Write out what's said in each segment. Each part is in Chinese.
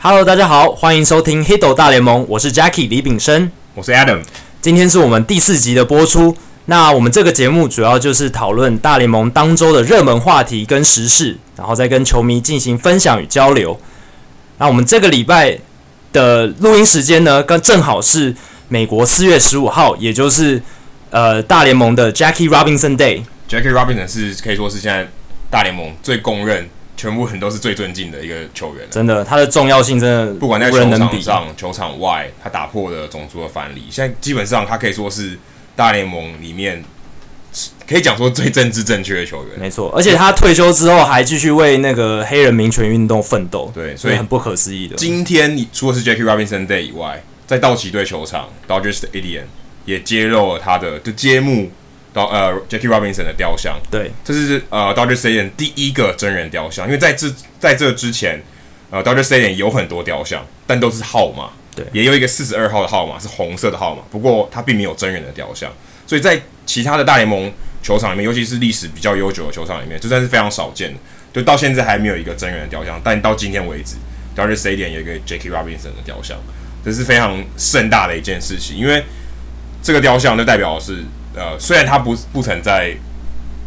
Hello，大家好，欢迎收听《Hito 大联盟》，我是 Jackie 李炳生，我是 Adam，今天是我们第四集的播出。那我们这个节目主要就是讨论大联盟当周的热门话题跟时事，然后再跟球迷进行分享与交流。那我们这个礼拜的录音时间呢，跟正好是美国四月十五号，也就是呃大联盟的 Jackie Robinson Day。Jackie Robinson 是可以说是现在大联盟最公认、全部很都是最尊敬的一个球员。真的，他的重要性真的不管在球场上、球场外，他打破了种族的藩篱。现在基本上他可以说是大联盟里面可以讲说最政治正确的球员。没错，而且他退休之后还继续为那个黑人民权运动奋斗。对，所以很不可思议的。今天你除了是 Jackie Robinson Day 以外，在道奇队球场 Dodger Stadium 也揭露了他的就揭幕。到呃，Jackie Robinson 的雕像，对，这是呃，Dodger Stadium 第一个真人雕像。因为在这在这之前，呃，Dodger Stadium 有很多雕像，但都是号码，对，也有一个四十二号的号码是红色的号码，不过它并没有真人的雕像。所以在其他的大联盟球场里面，尤其是历史比较悠久的球场里面，这算是非常少见的。就到现在还没有一个真人的雕像，但到今天为止，Dodger Stadium 有一个 Jackie Robinson 的雕像，这是非常盛大的一件事情，因为这个雕像就代表的是。呃，虽然他不不曾在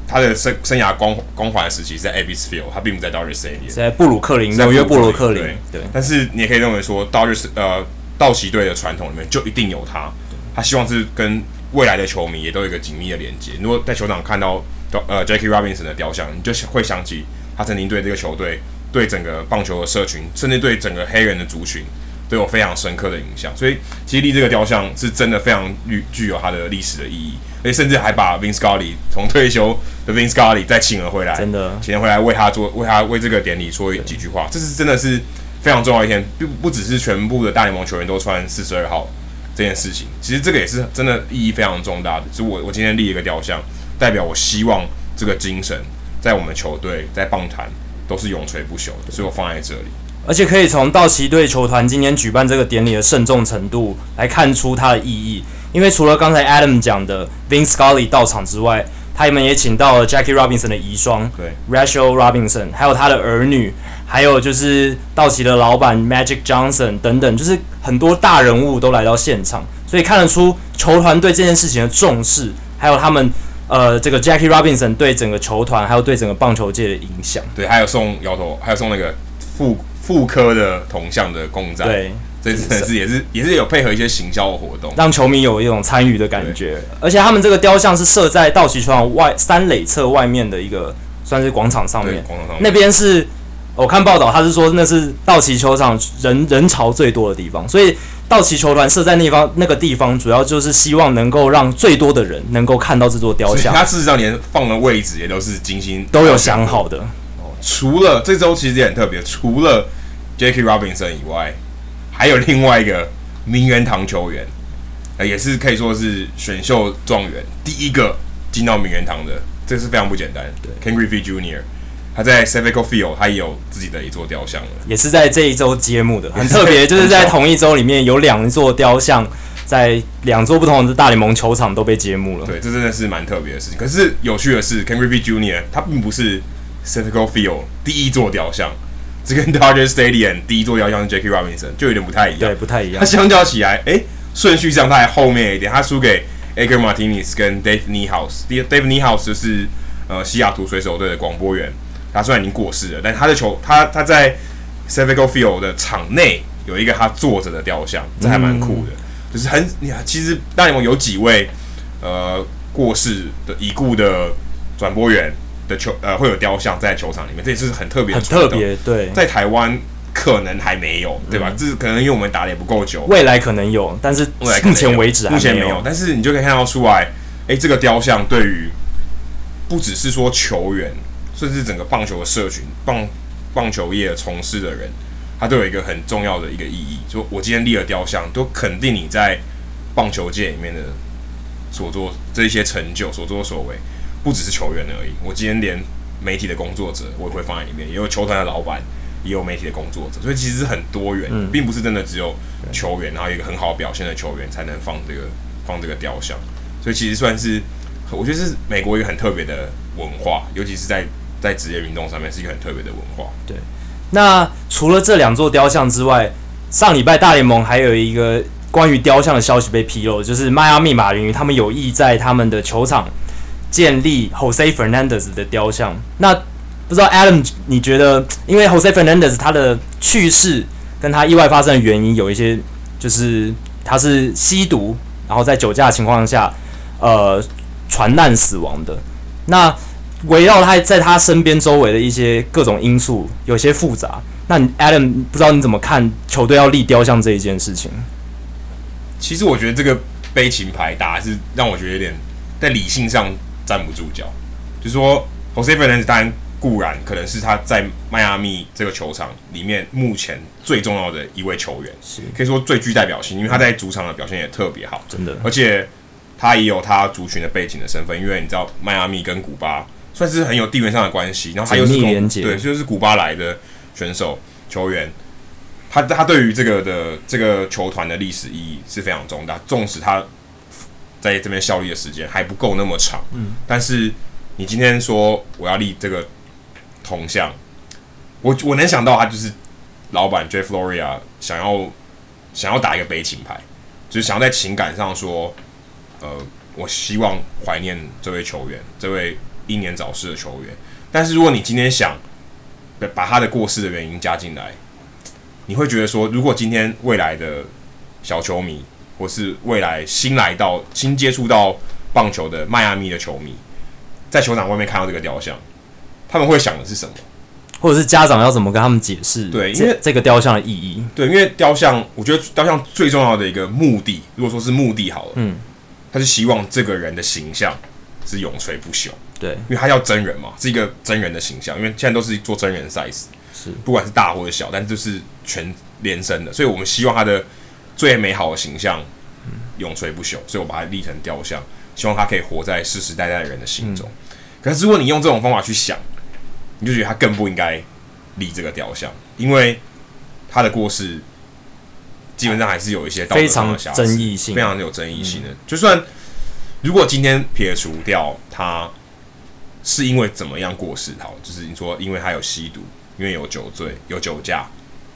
他的生生涯光光环的时期是在 Ebbets Field，他并不在 Dodger Stadium，在布鲁克林，纽约布鲁克林。对，对但是你也可以认为说，Dodger 呃道奇队的传统里面就一定有他，他希望是跟未来的球迷也都有一个紧密的连接。如果在球场看到呃 Jackie Robinson 的雕像，你就会想起他曾经对这个球队、对整个棒球的社群，甚至对整个黑人的族群。都有非常深刻的影响，所以其实立这个雕像是真的非常具具有它的历史的意义，而且甚至还把 Vin Scully 从退休的 Vin Scully 再请了回来，真的请了回来为他做为他为这个典礼说几句话，这是真的是非常重要一天，并不只是全部的大联盟球员都穿四十二号这件事情，其实这个也是真的意义非常重大的。所以我我今天立一个雕像，代表我希望这个精神在我们球队在棒坛都是永垂不朽的，所以我放在这里。而且可以从道奇队球团今天举办这个典礼的慎重程度来看出它的意义。因为除了刚才 Adam 讲的 Vin Scully 到场之外，他们也请到了 Jackie Robinson 的遗孀，对，Rachel Robinson，还有他的儿女，还有就是道奇的老板 Magic Johnson 等等，就是很多大人物都来到现场，所以看得出球团对这件事情的重视，还有他们呃这个 Jackie Robinson 对整个球团还有对整个棒球界的影响。对，还有送摇头，还有送那个副。复刻的铜像的公仔，对，这次是也是也是有配合一些行销的活动，让球迷有一种参与的感觉。而且他们这个雕像是设在道奇球场外三垒侧外面的一个算是广场上面，广场上面那边是我看报道，他是说那是道奇球场人人潮最多的地方，所以道奇球团设在那方那个地方，主要就是希望能够让最多的人能够看到这座雕像。他事实上连放的位置也都是精心都有想好的。除了这周其实也很特别，除了 Jackie Robinson 以外，还有另外一个名人堂球员，呃，也是可以说是选秀状元第一个进到名人堂的，这是非常不简单。对，Ken Griffey Jr. 他在 Citgo Field 他也有自己的一座雕像了，也是在这一周揭幕的，很特别，就是在同一周里面有两座雕像，在两座不同的大联盟球场都被揭幕了。对，这真的是蛮特别的事情。可是有趣的是，Ken Griffey Jr. 他并不是。Citgo Field 第一座雕像，这跟 Dodger Stadium 第一座雕像是 Jackie Robinson 就有点不太一样。对，不太一样。它相较起来，哎、欸，顺序上它还后面一点，它输给 Edgar Martinez 跟 Dave Niehaus。Dave Niehaus 就是呃西雅图水手队的广播员，他虽然已经过世了，但他的球他他在 Citgo Field 的场内有一个他坐着的雕像，这还蛮酷的。嗯、就是很，你其实大联盟有几位呃过世的已故的转播员。的球呃会有雕像在球场里面，这也是很特别，很特别。对，在台湾可能还没有，对吧？嗯、这是可能因为我们打的也不够久，未来可能有，但是目前为止还没有。目前没有，但是你就可以看到出来，哎、欸，这个雕像对于不只是说球员，甚至整个棒球的社群、棒棒球业从事的人，他都有一个很重要的一个意义。就我今天立了雕像，都肯定你在棒球界里面的所做这一些成就、所作所为。不只是球员而已，我今天连媒体的工作者我也会放在里面，也有球团的老板，也有媒体的工作者，所以其实是很多元，嗯、并不是真的只有球员，然后一个很好表现的球员才能放这个放这个雕像，所以其实算是我觉得是美国一个很特别的文化，尤其是在在职业运动上面是一个很特别的文化。对，那除了这两座雕像之外，上礼拜大联盟还有一个关于雕像的消息被披露，就是迈阿密马林鱼他们有意在他们的球场建立 Jose Fernandez 的雕像。那不知道 Adam，你觉得，因为 Jose Fernandez 他的去世跟他意外发生的原因有一些，就是他是吸毒，然后在酒驾情况下，呃，船难死亡的。那围绕他在他身边周围的一些各种因素有些复杂。那 Adam 不知道你怎么看球队要立雕像这一件事情？其实我觉得这个悲情牌打是让我觉得有点在理性上站不住脚。就是说，Jose Fernandez 当然固然可能是他在迈阿密这个球场里面目前最重要的一位球员，是可以说最具代表性，因为他在主场的表现也特别好，真的。而且他也有他族群的背景的身份，因为你知道迈阿密跟古巴算是很有地缘上的关系，然后他又是从对，就是古巴来的选手球员，他他对于这个的这个球团的历史意义是非常重大，纵使他在这边效力的时间还不够那么长，嗯，但是你今天说我要立这个。铜像，我我能想到他就是老板 Jeff Loria 想要想要打一个悲情牌，就是想要在情感上说，呃，我希望怀念这位球员，这位英年早逝的球员。但是如果你今天想把他的过世的原因加进来，你会觉得说，如果今天未来的小球迷，或是未来新来到新接触到棒球的迈阿密的球迷，在球场外面看到这个雕像。他们会想的是什么？或者是家长要怎么跟他们解释？对，因为这个雕像的意义。对，因为雕像，我觉得雕像最重要的一个目的，如果说是目的好了，嗯，他是希望这个人的形象是永垂不朽。对，因为他要真人嘛，是一个真人的形象。因为现在都是做真人 size，是不管是大或者小，但就是全连身的，所以我们希望他的最美好的形象永垂不朽，所以我把它立成雕像，希望它可以活在世世代代的人的心中。嗯、可是如果你用这种方法去想，你就觉得他更不应该立这个雕像，因为他的过世基本上还是有一些非常争议性，非常有争议性的。就算如果今天撇除掉他是因为怎么样过世，好，就是你说因为他有吸毒，因为有酒醉、有酒驾，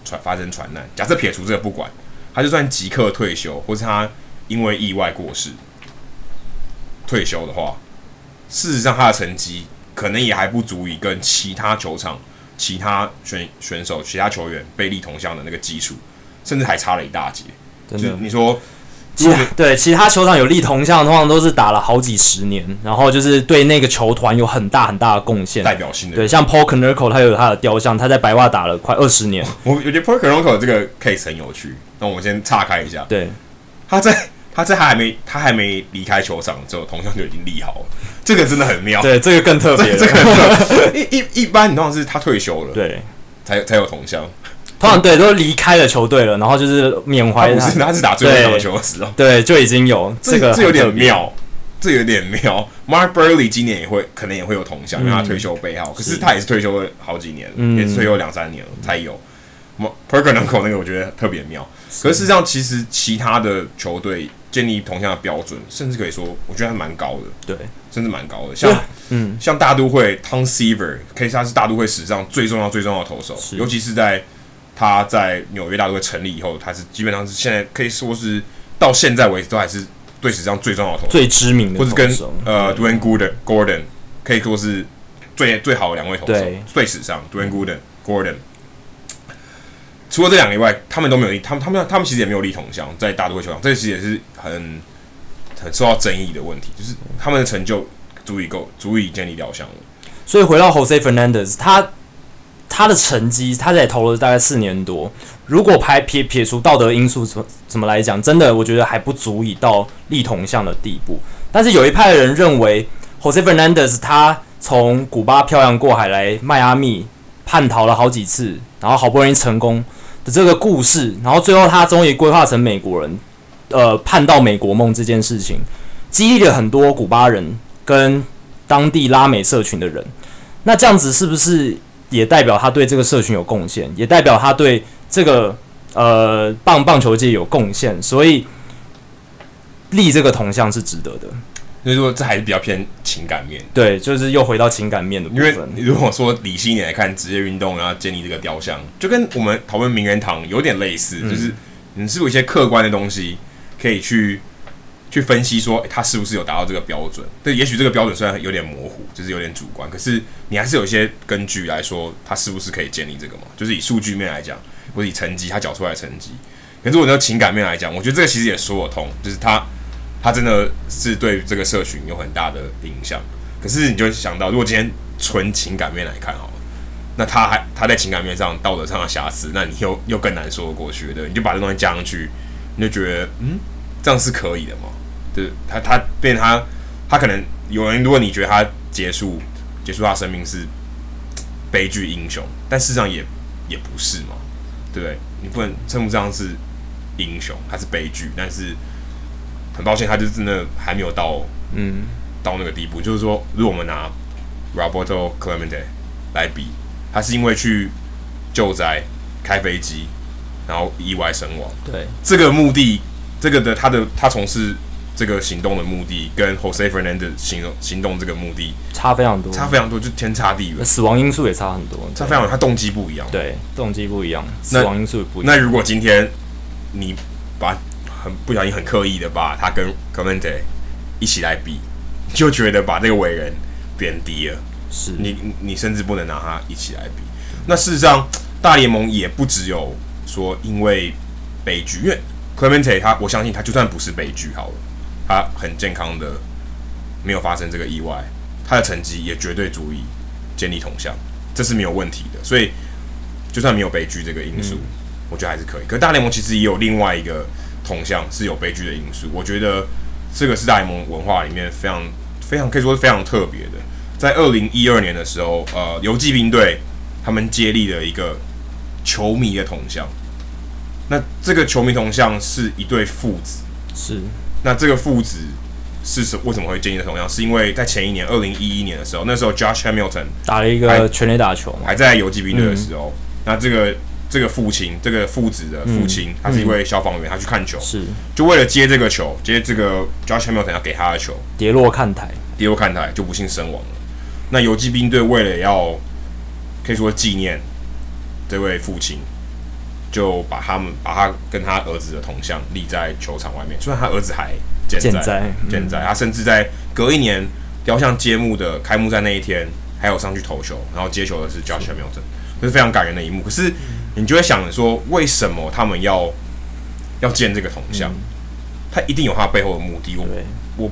传发生传难。假设撇除这个不管，他就算即刻退休，或是他因为意外过世退休的话，事实上他的成绩。可能也还不足以跟其他球场、其他选选手、其他球员背立同向的那个基础，甚至还差了一大截。真的，你说，其对其他球场有立铜像，通常都是打了好几十年，然后就是对那个球团有很大很大的贡献，代表性的。对，像 Paul Konerko 他有他的雕像，他在白袜打了快二十年。我我觉得 Paul Konerko 这个 case 很有趣。那我们先岔开一下。对，他在。他在还没他还没离开球场之后，铜像就已经立好了，这个真的很妙。对，这个更特别。这个一一一般，你通常是他退休了，对，才才有铜像。通常对，都离开了球队了，然后就是缅怀他。不是，他是打最后一场球的时候，对，就已经有这个，这有点妙，这有点妙。Mark Buehrle 今年也会可能也会有铜像，因为他退休背号，可是他也是退休了好几年，也是退休两三年了才有。Paul Konerko 那个我觉得特别妙，可是事实上其实其他的球队。建立铜像的标准，甚至可以说，我觉得还蛮高的。对，甚至蛮高的。像，嗯，像大都会 Tom Seaver，可以说他是大都会史上最重要、最重要的投手。尤其是在他在纽约大都会成立以后，他是基本上是现在可以说是到现在为止都还是队史上最重要的投手，最知名的，或者跟呃 Dwayne Gooden Gordon 可以说是最最好的两位投手。队史上 Dwayne Gooden Gordon。除了这两个以外，他们都没有立，他们他们他们其实也没有立同乡在大都会球场，这个其实也是很很受到争议的问题，就是他们的成就足以够足以建立雕像了。所以回到 Jose Fernandez，他他的成绩，他在投了大概四年多，如果排撇撇除道德因素怎么怎么来讲，真的我觉得还不足以到立铜像的地步。但是有一派的人认为，Jose Fernandez 他从古巴漂洋过海来迈阿密叛逃了好几次，然后好不容易成功。的这个故事，然后最后他终于规划成美国人，呃，盼到美国梦这件事情，激励了很多古巴人跟当地拉美社群的人。那这样子是不是也代表他对这个社群有贡献，也代表他对这个呃棒棒球界有贡献？所以立这个铜像是值得的。所以说这还是比较偏情感面。对，就是又回到情感面的部分。因为如果说理性一点来看职业运动，然后建立这个雕像，就跟我们讨论名人堂有点类似，嗯、就是你是不是有一些客观的东西可以去去分析说，他是不是有达到这个标准？对，也许这个标准虽然有点模糊，就是有点主观，可是你还是有一些根据来说，他是不是可以建立这个嘛？就是以数据面来讲，或者以成绩他缴出来的成绩。可是我从情感面来讲，我觉得这个其实也说得通，就是他。他真的是对这个社群有很大的影响，可是你就想到，如果今天纯情感面来看好了，那他还他在情感面上道德上的瑕疵，那你又又更难说得过去的。你就把这东西加上去，你就觉得嗯，这样是可以的嘛？对，他他变他他可能有人，如果你觉得他结束结束他生命是悲剧英雄，但事实上也也不是嘛，对不对？你不能称不上是英雄，他是悲剧，但是。很抱歉，他就真的还没有到，嗯，到那个地步。就是说，如果我们拿 Roberto Clemente 来比，他是因为去救灾、开飞机，然后意外身亡。对，这个目的，这个的他的他从事这个行动的目的，跟 Jose Fernandez 行动行动这个目的差非常多，差非常多，就天差地远。死亡因素也差很多，差非常多，他动机不一样。对，动机不一样，死亡因素也不一样。那如果今天你把很不小心，很刻意的把他跟 Clemente 一起来比，就觉得把这个伟人贬低了。是你，你甚至不能拿他一起来比。那事实上，大联盟也不只有说因为悲剧，因为 Clemente 他，我相信他就算不是悲剧好了，他很健康的，没有发生这个意外，他的成绩也绝对足以建立铜像，这是没有问题的。所以，就算没有悲剧这个因素，嗯、我觉得还是可以。可大联盟其实也有另外一个。铜像是有悲剧的因素，我觉得这个是大联盟文化里面非常非常可以说是非常特别的。在二零一二年的时候，呃，游骑兵队他们接力了一个球迷的铜像。那这个球迷铜像是一对父子，是。那这个父子是什为什么会建立的同样？是因为在前一年二零一一年的时候，那时候 Josh Hamilton 打了一个全垒打球，还在游击兵队的时候，嗯、那这个。这个父亲，这个父子的父亲，嗯、他是一位消防员，嗯、他去看球，是就为了接这个球，接这个 Josh Hamilton 要给他的球，跌落看台，跌落看台就不幸身亡了。那游击兵队为了要可以说纪念这位父亲，就把他们把他跟他儿子的铜像立在球场外面，虽然他儿子还健在，健在，嗯、健在，他甚至在隔一年雕像揭幕的开幕战那一天，还有上去投球，然后接球的是 Josh Hamilton，这是非常感人的一幕。可是。你就会想说，为什么他们要要建这个铜像？嗯、他一定有他背后的目的。我我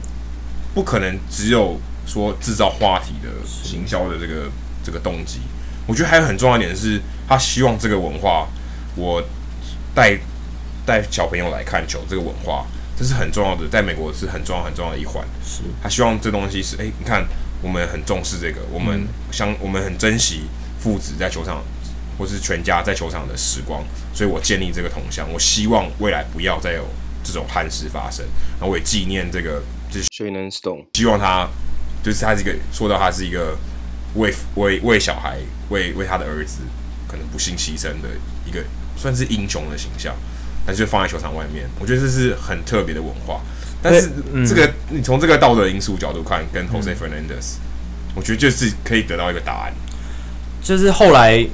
不可能只有说制造话题的行销的这个这个动机。我觉得还有很重要一点是，他希望这个文化，我带带小朋友来看球，这个文化这是很重要的，在美国是很重要很重要的一环。是他希望这东西是，哎、欸，你看，我们很重视这个，我们相、嗯、我们很珍惜父子在球场。或是全家在球场的时光，所以我建立这个铜像。我希望未来不要再有这种憾事发生。然后我也纪念这个，就是 Shannon Stone，希望他就是他这个说到他是一个为为为小孩为为他的儿子可能不幸牺牲的一个算是英雄的形象，但是放在球场外面，我觉得这是很特别的文化。但是这个、嗯、你从这个道德因素角度看，跟 Jose Fernandez，、嗯、我觉得就是可以得到一个答案，就是后来。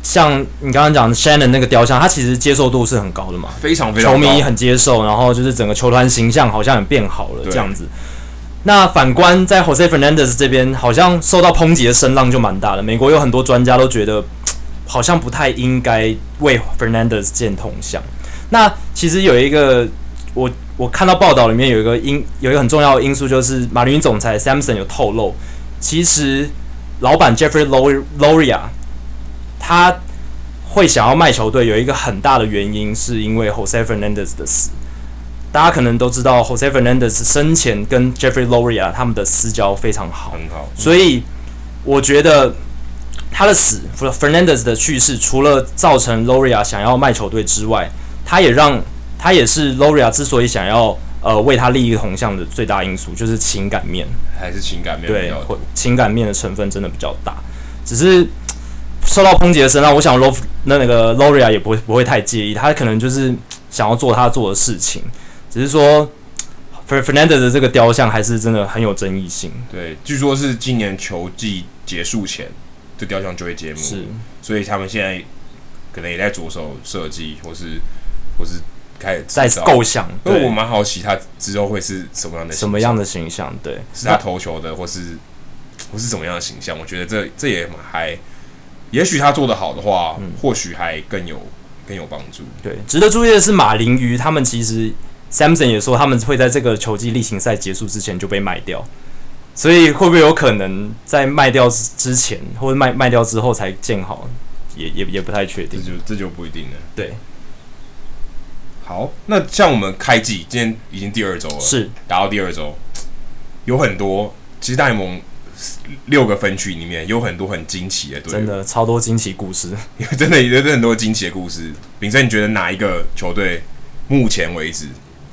像你刚刚讲的 Shannon 那个雕像，他其实接受度是很高的嘛，非常非常，球迷很接受，然后就是整个球团形象好像也变好了这样子。那反观在 Jose Fernandez 这边，好像受到抨击的声浪就蛮大的。美国有很多专家都觉得，好像不太应该为 Fernandez 建铜像。那其实有一个，我我看到报道里面有一个因有一个很重要的因素，就是马林鱼总裁 Samson 有透露，其实老板 Jeffrey Loria。他会想要卖球队，有一个很大的原因，是因为 Jose Fernandez 的死。大家可能都知道，Jose Fernandez 生前跟 Jeffrey Loria 他们的私交非常好，很好。所以我觉得他的死，Fernandez 的去世，除了造成 Loria 想要卖球队之外，他也让他也是 Loria 之所以想要呃为他立一个铜像的最大因素，就是情感面，还是情感面对，情感面的成分真的比较大，只是。受到抨击的声浪，我想 Lo 那那个 Loria 也不会不会太介意，他可能就是想要做他做的事情，只是说 Fernandez 的这个雕像还是真的很有争议性。对，据说是今年球季结束前，这雕像就会揭幕。是，所以他们现在可能也在着手设计，或是或是开始在构想。因为我蛮好奇他之后会是什么样的什么样的形象？对，是他投球的，或是或是什么样的形象？我觉得这这也蛮还，也许他做得好的话，嗯、或许还更有。更有帮助。对，值得注意的是，马林鱼他们其实，Samson 也说他们会在这个球季例行赛结束之前就被卖掉，所以会不会有可能在卖掉之前或者卖卖掉之后才建好，也也也不太确定。这就这就不一定了。对。好，那像我们开季，今天已经第二周了，是打到第二周，有很多其实大联盟。六个分区里面有很多很惊奇的，队，真的超多惊奇故事，真的有很多惊奇的故事。炳生，你觉得哪一个球队目前为止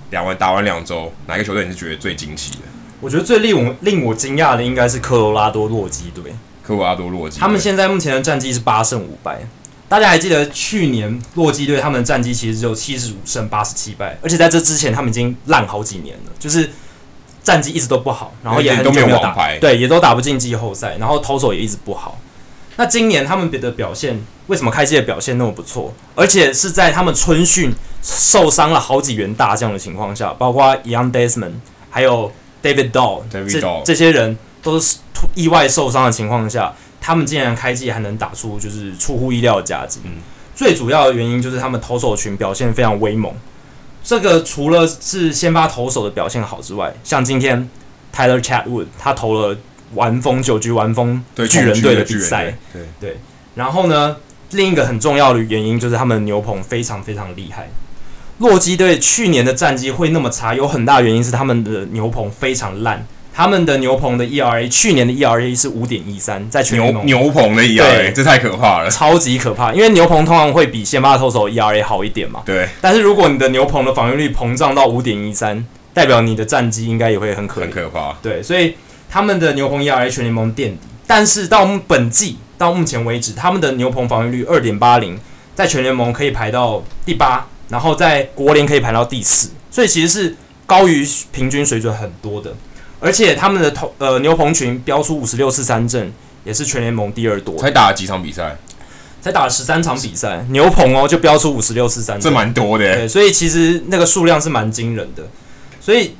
两完打完两周，哪一个球队你是觉得最惊奇的？我觉得最令我令我惊讶的应该是科罗拉多洛基队。科罗拉多洛基，他们现在目前的战绩是八胜五败。大家还记得去年洛基队他们的战绩其实只有七十五胜八十七败，而且在这之前他们已经烂好几年了，就是。战绩一直都不好，然后也很久没有打，对，也都打不进季后赛，然后投手也一直不好。那今年他们别的表现，为什么开季的表现那么不错？而且是在他们春训受伤了好几员大将的情况下，包括 Ian Desmond，还有 David Dahl，这这些人都是意外受伤的情况下，他们竟然开季还能打出就是出乎意料的价值。嗯，最主要的原因就是他们投手群表现非常威猛。这个除了是先发投手的表现好之外，像今天 Tyler Chatwood 他投了完封九局完封巨人队的比赛，对对。然后呢，另一个很重要的原因就是他们的牛棚非常非常厉害。洛基队去年的战绩会那么差，有很大原因是他们的牛棚非常烂。他们的牛棚的 ERA 去年的 ERA 是五点一三，在全牛牛棚的 ERA 这太可怕了，超级可怕。因为牛棚通常会比先发投手 ERA 好一点嘛。对。但是如果你的牛棚的防御率膨胀到五点一三，代表你的战绩应该也会很可很可怕。对，所以他们的牛棚 ERA 全联盟垫底。但是到本季到目前为止，他们的牛棚防御率二点八零，在全联盟可以排到第八，然后在国联可以排到第四，所以其实是高于平均水准很多的。而且他们的投呃牛棚群标出五十六次三振，也是全联盟第二多。才打了几场比赛？才打了十三场比赛，牛棚哦就标出五十六次三振，这蛮多的。对，所以其实那个数量是蛮惊人的。所以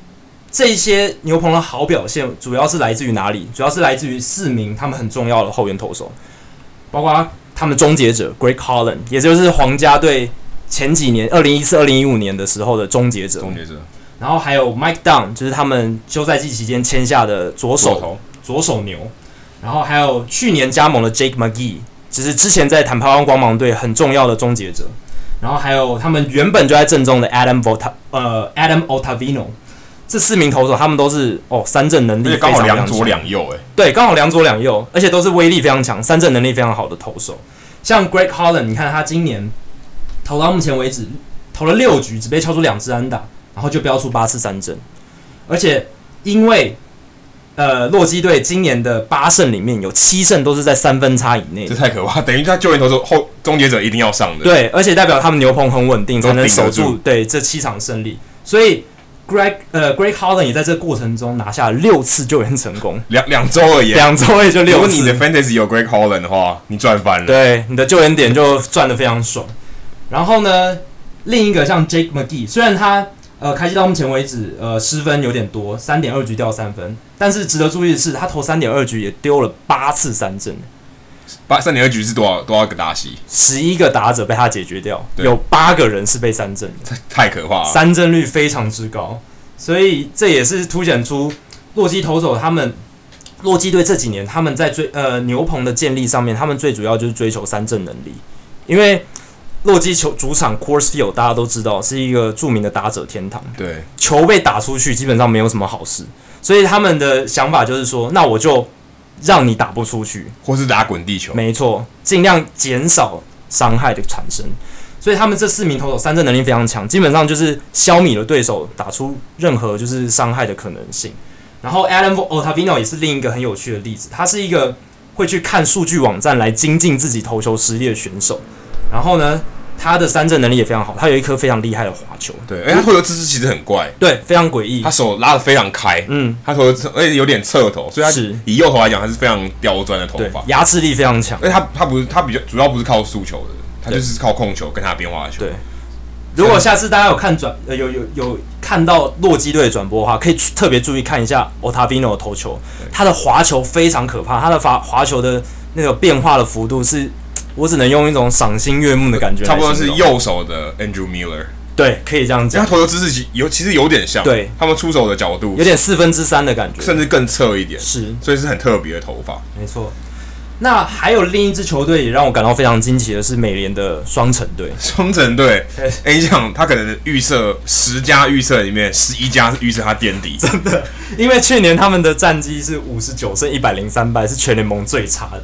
这些牛棚的好表现，主要是来自于哪里？主要是来自于四名他们很重要的后援投手，包括他们终结者 Greg Holland，也就是皇家队前几年二零一四、二零一五年的时候的终结者。终结者。然后还有 Mike Dunn，就是他们休赛季期间签下的左手头左手牛。然后还有去年加盟的 Jake McGee，就是之前在坦帕湾光芒队很重要的终结者。然后还有他们原本就在正中的 Adam Vota 呃 Adam Ottavino，这四名投手他们都是哦三振能力非常强，两左两右诶，对，刚好两左两右，而且都是威力非常强、三振能力非常好的投手。像 Greg Holland，你看他今年投到目前为止投了六局，只被敲出两支安打。然后就飙出八次三振，而且因为呃洛基队今年的八胜里面有七胜都是在三分差以内，这太可怕，等于他救援投手后终结者一定要上的。对，而且代表他们牛棚很稳定，才能守住对这七场胜利。所以 Greg 呃 Greg Holland 也在这个过程中拿下了六次救援成功，两两周而已，两周也就六次。如果你的 Fantasy 有 Greg Holland 的话，你赚翻了。对，你的救援点就赚的非常爽。然后呢，另一个像 Jake McGee，虽然他呃，开季到目前为止，呃，失分有点多，三点二局掉三分。但是值得注意的是，他投三点二局也丢了八次三振。八三点二局是多少多少个打席？十一个打者被他解决掉，有八个人是被三振的，太可怕了。三振率非常之高，所以这也是凸显出洛基投手他们洛基队这几年他们在追呃牛棚的建立上面，他们最主要就是追求三振能力，因为。洛基球主场 Coors Field 大家都知道是一个著名的打者天堂。对，球被打出去基本上没有什么好事，所以他们的想法就是说，那我就让你打不出去，或是打滚地球。没错，尽量减少伤害的产生。所以他们这四名投手三振能力非常强，基本上就是消弭了对手打出任何就是伤害的可能性。然后 Adam Ottavino 也是另一个很有趣的例子，他是一个会去看数据网站来精进自己投球实力的选手。然后呢，他的三振能力也非常好，他有一颗非常厉害的滑球。对，而且他投球姿势其实很怪，对，非常诡异。他手拉的非常开，嗯，他头而且有点侧头，所以他是以右投来讲，他是非常刁钻的头发，牙齿力非常强。而且他他不是他比较主要不是靠速球的，他就是靠控球跟他的变化球。对，如果下次大家有看转呃有有有看到洛基队的转播的话，可以特别注意看一下 Ottavino 的投球，他的滑球非常可怕，他的滑滑球的那个变化的幅度是。我只能用一种赏心悦目的感觉，差不多是右手的 Andrew Miller，对，可以这样讲。他投球姿势其有其实有点像，对，他们出手的角度有点四分之三的感觉，甚至更侧一点，是，所以是很特别的头发。没错。那还有另一支球队也让我感到非常惊奇的是美联的双城队。双城队，哎，你想他可能预测十家预测里面十一家是预测他垫底，真的，因为去年他们的战绩是五十九胜一百零三败，是全联盟最差的。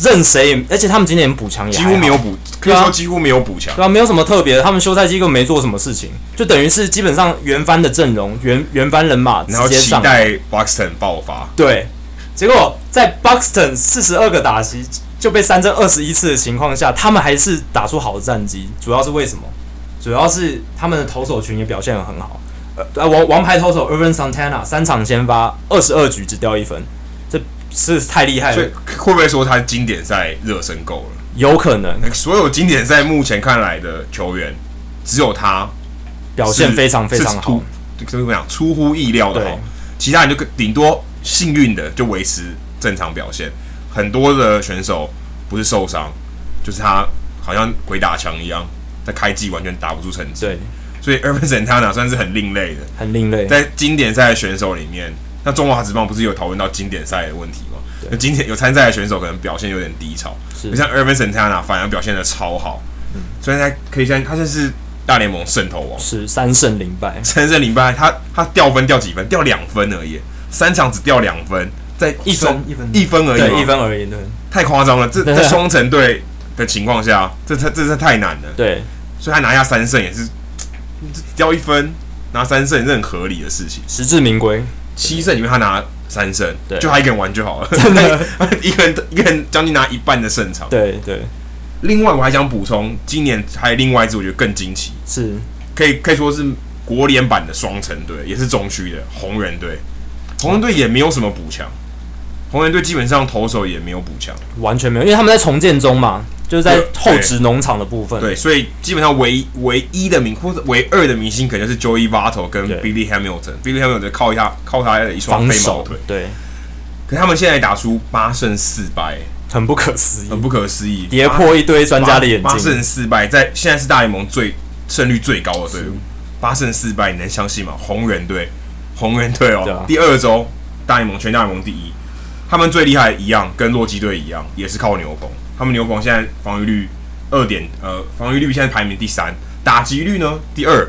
任谁，而且他们今年补强也几乎没有补，可以说几乎没有补强，对啊，没有什么特别的。他们休赛季根本没做什么事情，就等于是基本上原班的阵容，原原班人马直接上，期待 Buxton 爆发。对，结果在 Buxton 四十二个打击就被三振二十一次的情况下，他们还是打出好的战绩。主要是为什么？主要是他们的投手群也表现得很好。呃，王王牌投手 Ervin Santana 三场先发二十二局只掉一分。是太厉害了，所以会不会说他经典赛热身够了？有可能。所有经典赛目前看来的球员，只有他表现非常非常好，怎么讲？出乎意料的好，其他人就顶多幸运的就维持正常表现。很多的选手不是受伤，就是他好像鬼打墙一样，在开季完全打不出成绩。对，所以 Ervin Santana 算是很另类的，很另类。在经典赛的选手里面。那中华职棒不是有讨论到经典赛的问题吗？那经典有参赛的选手可能表现有点低潮，是像 Ervin Santana 反而表现的超好，嗯，所以他可以像他就是大联盟胜投王，是三胜零败，三胜零败，他他掉分掉几分？掉两分而已，三场只掉两分，在一分一分一分而已，一分而已，对，太夸张了。这在 双城队的情况下，这这这是太难了，对，所以他拿下三胜也是掉一分拿三胜也是很合理的事情，实至名归。七胜里面他拿三胜，对，就他一个人玩就好了。真的，一个人一个人将近拿一半的胜场。对对。另外我还想补充，今年还有另外一支我觉得更惊奇，是可以可以说是国联版的双城队，也是中区的红人队。红人队也没有什么补强，红人队基本上投手也没有补强，完全没有，因为他们在重建中嘛。就是在后职农场的部分对，对，所以基本上唯唯一的明或者唯二的明星，可能就是 Joey Votto 跟 Billy Hamilton。Billy Hamilton 靠一下靠他的一双飞毛腿，对。可他们现在打出八胜四败，很不可思议，很不可思议，跌破一堆专家的眼镜。八胜四败，在现在是大联盟最胜率最高的队伍，八胜四败，你能相信吗？红人队，红人队哦，第二周大联盟全大联盟第一，他们最厉害一样，跟洛基队一样，也是靠牛棚。他们牛棚现在防御率二点呃，防御率现在排名第三，打击率呢第二，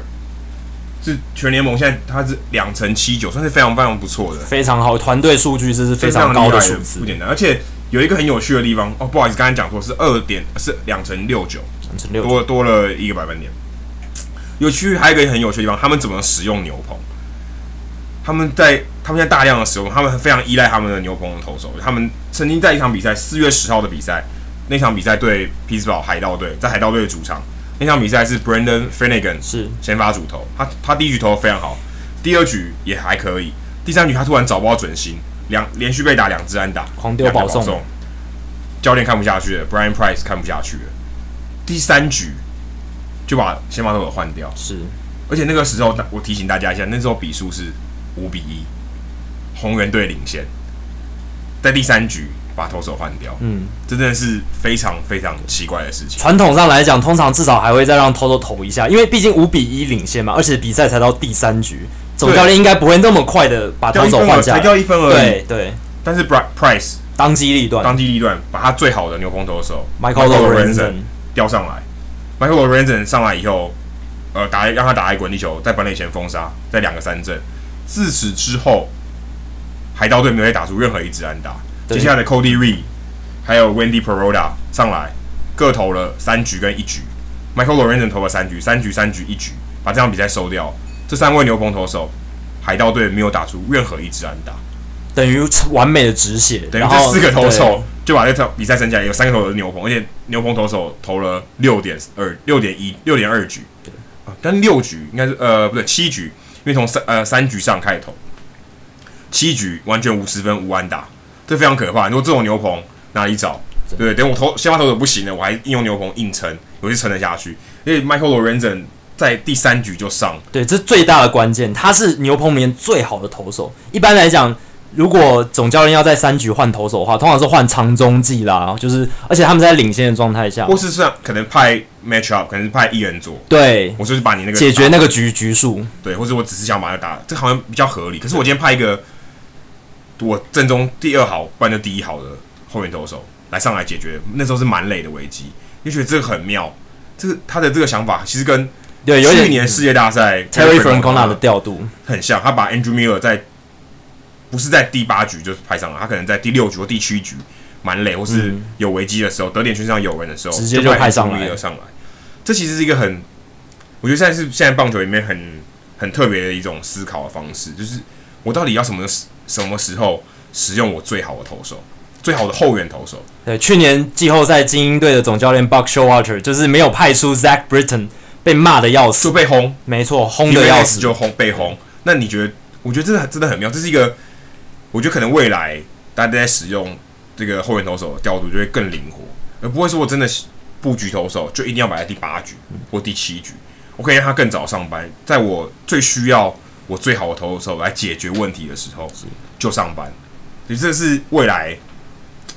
是全联盟现在它是两成七九，算是非常非常不错的，非常好，团队数据这是非常高的数字，不简单。而且有一个很有趣的地方哦，不好意思，刚才讲错是二点是两成六九，两成六多多了一个百分点。有趣还有一个很有趣的地方，他们怎么使用牛棚？他们在他们现在大量的使用，他们非常依赖他们的牛棚的投手。他们曾经在一场比赛四月十号的比赛。那场比赛对匹兹堡海盗队，在海盗队的主场。那场比赛是 Brandon Finnegan 是先发主投，他他第一局投的非常好，第二局也还可以，第三局他突然找不到准心，两连续被打两支安打，狂丢保送，教练看不下去了，Brian Price 看不下去了，第三局就把先发投手换掉，是，而且那个时候我提醒大家一下，那时候比数是五比一，红人队领先，在第三局。把投手换掉，嗯，这真的是非常非常奇怪的事情。传统上来讲，通常至少还会再让投手投一下，因为毕竟五比一领先嘛，而且比赛才到第三局，总教练应该不会那么快的把投手换下来，才掉一分而已。对对，但是 Price 当机立断，当机立断，把他最好的牛棚投手 Michael Lorenzen 调上来，Michael Lorenzen 上来以后，呃，打让他打一滚地球，在本垒前封杀，在两个三振。自此之后，海盗队没有再打出任何一支安打。接下来的 Cody Reed 还有 Wendy Peralta 上来，各投了三局跟一局。Michael Lorenzen 投了三局，三局三局一局，把这场比赛收掉。这三位牛棚投手，海盗队没有打出任何一支安打，等于完美的止血。等于这四个投手就把这场比赛升起来，有三个投手是牛棚，而且牛棚投手投了六点二、六点一、六点二局，啊，但六局应该是呃不对七局，因为从三呃三局上开始投，七局完全无十分无安打，这非常可怕。你说这种牛棚哪里找？对，等我投先发投手不行了，我还硬用牛棚硬撑，我就撑得下去。因为 Michael Lorenzen 在第三局就上，对，这是最大的关键，他是牛棚里面最好的投手。一般来讲。如果总教练要在三局换投手的话，通常是换长中继啦，就是而且他们在领先的状态下，或是算可能派 match up，可能是派一人组，对，我就是把你那个解决那个局局数，对，或者我只是想把它打，这好像比较合理。可是我今天派一个我正中第二好，不然就第一好的后援投手来上来解决，那时候是蛮累的危机，你觉得这个很妙，这个他的这个想法其实跟对有去年世界大赛 Terry Francona 的调度很像，他把 Andrew Miller 在。不是在第八局就派上了，他可能在第六局或第七局蛮累，或是有危机的时候，嗯、得点圈上有人的时候，直接就派上来了。上来，这其实是一个很，我觉得现在是现在棒球里面很很特别的一种思考的方式，就是我到底要什么什么时候使用我最好的投手，最好的后援投手。对，去年季后赛精英队的总教练 Buck Showalter 就是没有派出 Zach Britton，被骂的要死，就被轰，没错，轰的要死，就轰被轰。那你觉得？我觉得真的真的很妙，这是一个。我觉得可能未来大家在使用这个后援投手的调度就会更灵活，而不会说我真的布局投手就一定要摆在第八局或第七局，我可以让他更早上班，在我最需要我最好的投手来解决问题的时候就上班。所以这是未来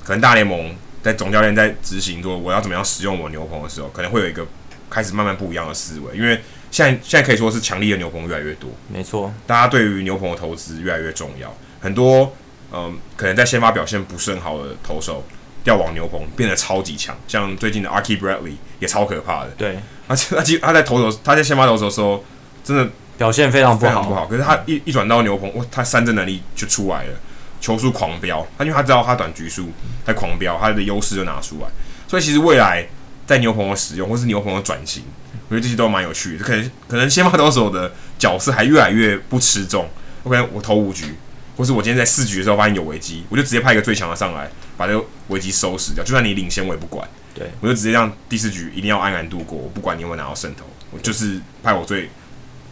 可能大联盟在总教练在执行说我要怎么样使用我牛棚的时候，可能会有一个开始慢慢不一样的思维，因为现在现在可以说是强力的牛棚越来越多，没错，大家对于牛棚的投资越来越重要。很多嗯，可能在先发表现不是很好的投手调往牛棚变得超级强，像最近的 Archie Bradley 也超可怕的。对，而且他其实他在投手他在先发投手的时候，真的表现非常不好，不好。可是他一一转到牛棚，哇，他三振能力就出来了，球速狂飙。他因为他知道他短局数在狂飙，他的优势就拿出来。所以其实未来在牛棚的使用或是牛棚的转型，我觉得这些都蛮有趣的。可能可能先发投手的角色还越来越不吃重。OK，我投五局。或是我今天在四局的时候发现有危机，我就直接派一个最强的上来，把这个危机收拾掉。就算你领先，我也不管。对，我就直接让第四局一定要安然度过。我不管你有没有拿到胜投，我就是派我最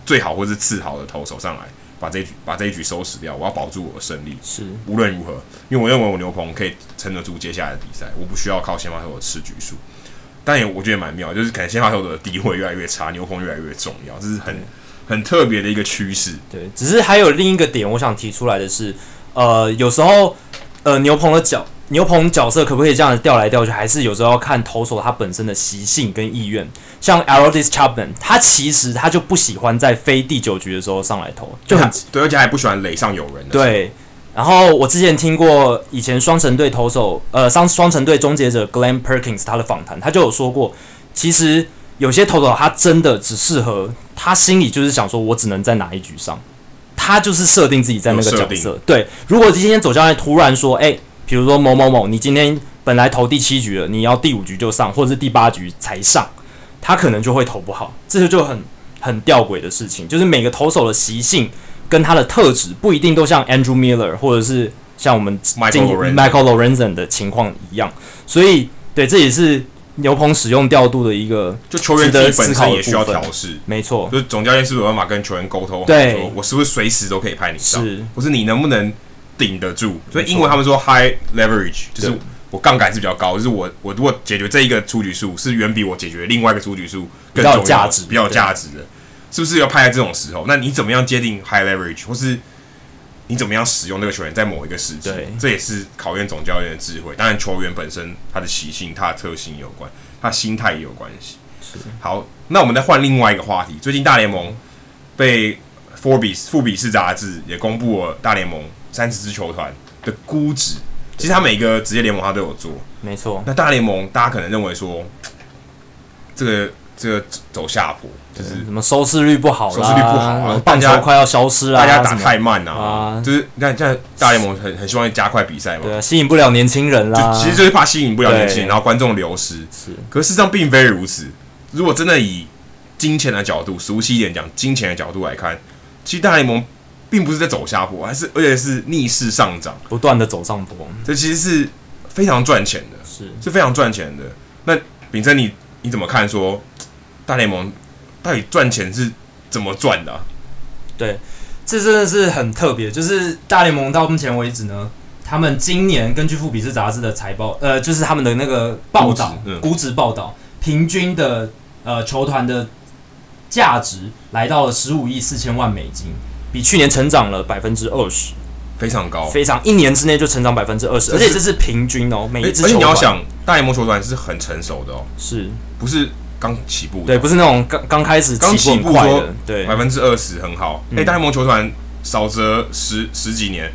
最好或是次好的投手上来，把这一局把这一局收拾掉。我要保住我的胜利。是，无论如何，因为我认为我牛棚可以撑得住接下来的比赛，我不需要靠先发投手吃局数。但也我觉得蛮妙，就是可能先发投手的地位越来越差，牛棚越来越重要，这是很。很特别的一个趋势，对，只是还有另一个点，我想提出来的是，呃，有时候，呃，牛棚的角，牛棚角色可不可以这样子调来调去，还是有时候要看投手他本身的习性跟意愿。像 Aroldis Chapman，他其实他就不喜欢在非第九局的时候上来投，就很对，而且还不喜欢垒上有人的。对，然后我之前听过以前双城队投手，呃，双双城队终结者 Glenn Perkins 他的访谈，他就有说过，其实。有些投手他真的只适合，他心里就是想说，我只能在哪一局上，他就是设定自己在那个角色。对，如果今天走教练突然说，哎、欸，比如说某某某，你今天本来投第七局了，你要第五局就上，或者是第八局才上，他可能就会投不好。这就就很很吊诡的事情，就是每个投手的习性跟他的特质不一定都像 Andrew Miller 或者是像我们 Michael Lorenzen 的情况一样，所以对，这也是。牛棚使用调度的一个，就球员自己本身也需要调试，没错。就是总教练是不是有办法跟球员沟通？对，我是不是随时都可以派你上？是，或是你能不能顶得住？所以英文他们说 high leverage，就是我杠杆是比较高，就是我我如果解决这一个出局数，是远比我解决另外一个出局数更重要，价值比较有价值的，是不是要派在这种时候？那你怎么样界定 high leverage，或是？你怎么样使用这个球员在某一个时期？对，这也是考验总教练的智慧。当然，球员本身他的习性、他的特性有关，他心态也有关系。是。好，那我们再换另外一个话题。最近大联盟被 Forbes 富比士杂志也公布了大联盟三十支球团的估值。其实他每个职业联盟他都有做，没错。那大联盟大家可能认为说这个。这个走下坡，就是什么收视率不好，收视率不好啊，棒球快要消失了，大家打太慢啊，啊就是你看，现在大联盟很很希望加快比赛嘛，对，吸引不了年轻人啦，就其实就是怕吸引不了年轻人，然后观众流失。是，可是事实上并非如此。如果真的以金钱的角度，熟悉一点讲，金钱的角度来看，其实大联盟并不是在走下坡，还是而且是逆势上涨，不断的走上坡。这其实是非常赚钱的，是是非常赚钱的。那秉承，你你怎么看说？说大联盟到底赚钱是怎么赚的啊？对，这真的是很特别。就是大联盟到目前为止呢，他们今年根据富比士杂志的财报，呃，就是他们的那个报道，估值报道，平均的呃球团的价值来到了十五亿四千万美金，比去年成长了百分之二十，非常高，非常一年之内就成长百分之二十，而且这是平均哦，每一支球。而且你要想，大联盟球团是很成熟的哦，是。不是？刚起步，对，不是那种刚刚开始刚起步的，对，百分之二十很好。哎、嗯，大联盟球团少则十十几年，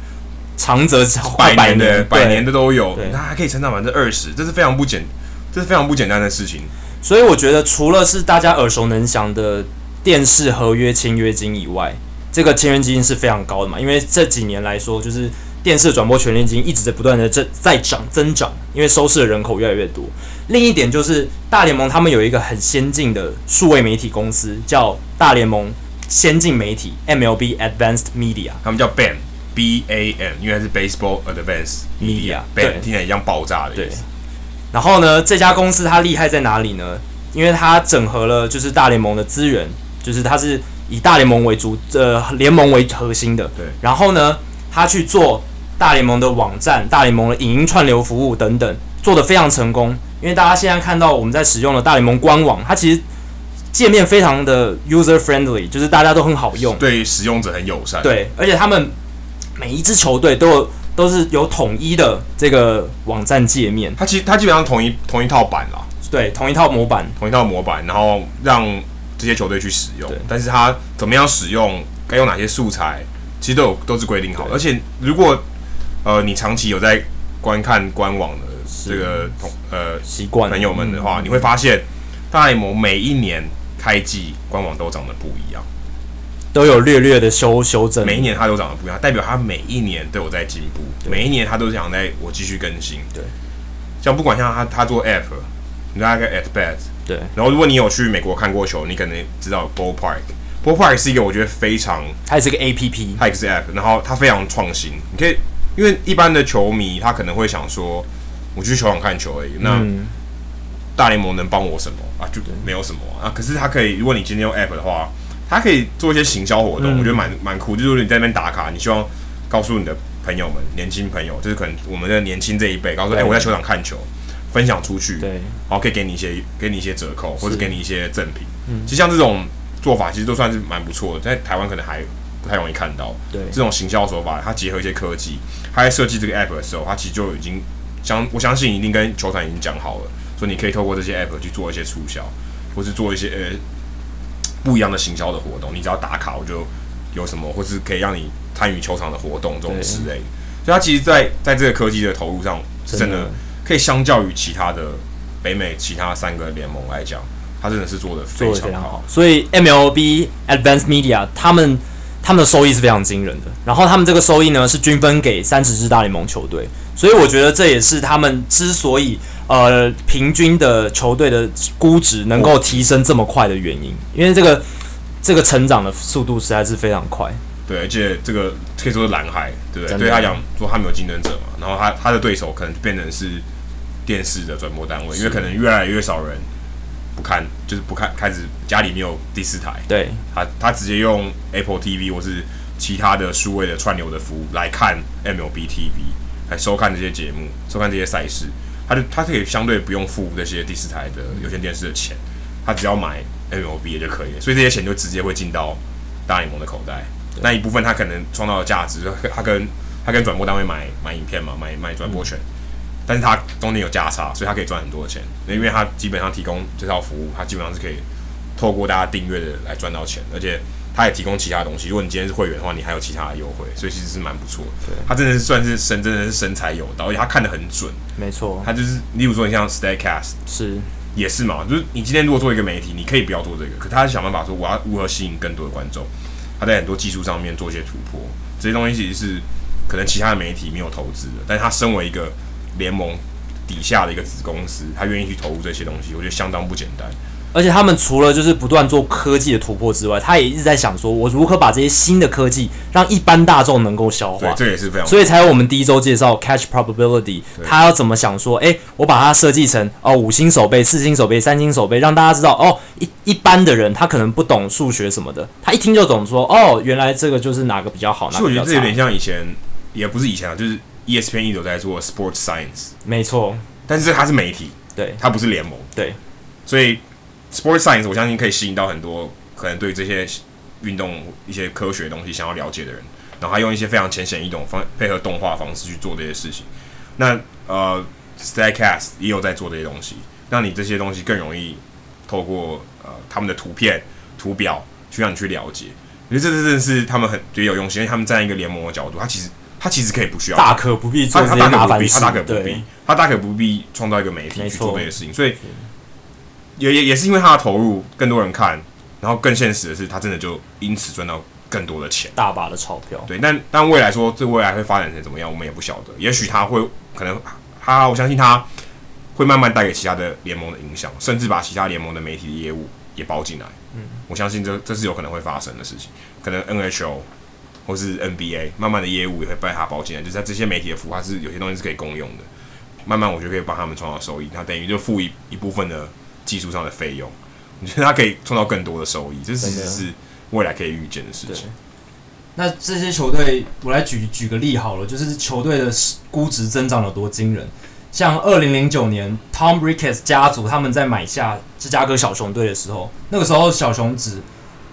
长则百年的，百年的都有，它还可以成长百分之二十，这是非常不简，这是非常不简单的事情。所以我觉得，除了是大家耳熟能详的电视合约签约金以外，这个签约金是非常高的嘛，因为这几年来说，就是。电视转播权利金一直在不断的增在涨增长，因为收视的人口越来越多。另一点就是大联盟他们有一个很先进的数位媒体公司，叫大联盟先进媒体 （MLB Advanced Media），他们叫 BAM B A M，因为是 Baseball Advanced Media，BAM 听起来一样爆炸的意思。然后呢，这家公司它厉害在哪里呢？因为它整合了就是大联盟的资源，就是它是以大联盟为主，呃，联盟为核心的。对。然后呢，他去做。大联盟的网站、大联盟的影音串流服务等等，做得非常成功。因为大家现在看到我们在使用的大联盟官网，它其实界面非常的 user friendly，就是大家都很好用，对使用者很友善。对，而且他们每一支球队都有都是有统一的这个网站界面。它其实它基本上统一同一套版啦，对，同一套模板，同一套模板，然后让这些球队去使用。但是它怎么样使用，该用哪些素材，其实都有都是规定好。而且如果呃，你长期有在观看官网的这个同呃习惯。朋友们的话，嗯、你会发现大联盟每一年开季官网都长得不一样，都有略略的修修正。每一年它都长得不一样，代表它每一年都有在进步，每一年它都想在我继续更新。对，像不管像他他做 app，你知道那个 at bat，对。然后如果你有去美国看过球，你可能知道 ballpark，ballpark 是一个我觉得非常，它也是个 app，它也是 app，然后它非常创新，你可以。因为一般的球迷，他可能会想说，我去球场看球而已。那大联盟能帮我什么啊？就没有什么啊。可是他可以，如果你今天用 App 的话，它可以做一些行销活动，我觉得蛮蛮酷。就是你在那边打卡，你希望告诉你的朋友们、年轻朋友，就是可能我们的年轻这一辈，告诉哎，我在球场看球，分享出去，对，然后可以给你一些给你一些折扣，或者给你一些赠品。嗯其实像这种做法，其实都算是蛮不错的，在台湾可能还不太容易看到。对，这种行销手法，它结合一些科技。它在设计这个 app 的时候，它其实就已经相我相信一定跟球团已经讲好了，说你可以透过这些 app 去做一些促销，或是做一些呃不一样的行销的活动。你只要打卡，我就有什么，或是可以让你参与球场的活动这种之类的。所以，它其实在在这个科技的投入上，是真的可以相较于其他的北美其他三个联盟来讲，他真的是做的非常好。所以 MLB Advanced Media 他们。他们的收益是非常惊人的，然后他们这个收益呢是均分给三十支大联盟球队，所以我觉得这也是他们之所以呃平均的球队的估值能够提升这么快的原因，因为这个这个成长的速度实在是非常快。对，而且这个可以说是蓝海，对不对？对他讲说他没有竞争者嘛，然后他他的对手可能变成是电视的转播单位，因为可能越来越少人。不看就是不看，开始家里没有第四台，对，他他直接用 Apple TV 或是其他的数位的串流的服务来看 MLB TV，来收看这些节目，收看这些赛事，他就他可以相对不用付那些第四台的有线电视的钱，他只要买 MLB 就可以了，所以这些钱就直接会进到大联盟的口袋，那一部分他可能创造的价值，他跟他跟转播单位买买影片嘛，买买转播权。嗯但是它中间有价差，所以它可以赚很多钱。那因为它基本上提供这套服务，它基本上是可以透过大家订阅的来赚到钱，而且它也提供其他东西。如果你今天是会员的话，你还有其他的优惠，所以其实是蛮不错的。对，它真的是算是身，真的是身材有道，而且它看得很准。没错，它就是，例如说你像 Statcast 是也是嘛，就是你今天如果做一个媒体，你可以不要做这个，可他是想办法说我要如何吸引更多的观众，他在很多技术上面做一些突破，这些东西其实是可能其他的媒体没有投资的，但是他身为一个联盟底下的一个子公司，他愿意去投入这些东西，我觉得相当不简单。而且他们除了就是不断做科技的突破之外，他也一直在想说，我如何把这些新的科技让一般大众能够消化。对，这也是非常。所以才有我们第一周介绍 Catch Probability，他要怎么想说，哎，我把它设计成哦五星手背、四星手背、三星手背，让大家知道哦一一般的人他可能不懂数学什么的，他一听就懂说哦原来这个就是哪个比较好。那我觉得这有点像以前，也不是以前啊，就是 ESPN 一直在做 Sports Science。没错，但是它是媒体，对，它不是联盟，对，所以。Sports Science，我相信可以吸引到很多可能对这些运动一些科学的东西想要了解的人，然后他用一些非常浅显易懂方配合动画方式去做这些事情。那呃，Statcast 也有在做这些东西，让你这些东西更容易透过呃他们的图片、图表去让你去了解。我觉得这真的是他们很别有用心，因为他们站在一个联盟的角度，他其实他其实可以不需要，大可不必做这些麻烦事，他大可不必，他大可不必创造一个媒体去做这些事情，所以。也也也是因为他的投入，更多人看，然后更现实的是，他真的就因此赚到更多的钱，大把的钞票。对，但但未来说这未来会发展成怎么样，我们也不晓得。也许他会可能他，我相信他会慢慢带给其他的联盟的影响，甚至把其他联盟的媒体的业务也包进来。嗯，我相信这这是有可能会发生的事情。可能 NHL 或是 NBA 慢慢的业务也会被他包进来，就是在这些媒体的服务，它是有些东西是可以共用的。慢慢我就可以帮他们创造收益，他等于就付一一部分的。技术上的费用，我觉得它可以创造更多的收益？这其实是未来可以预见的事情。那这些球队，我来举举个例好了，就是球队的估值增长有多惊人。像二零零九年，Tom Ricketts 家族他们在买下芝加哥小熊队的时候，那个时候小熊子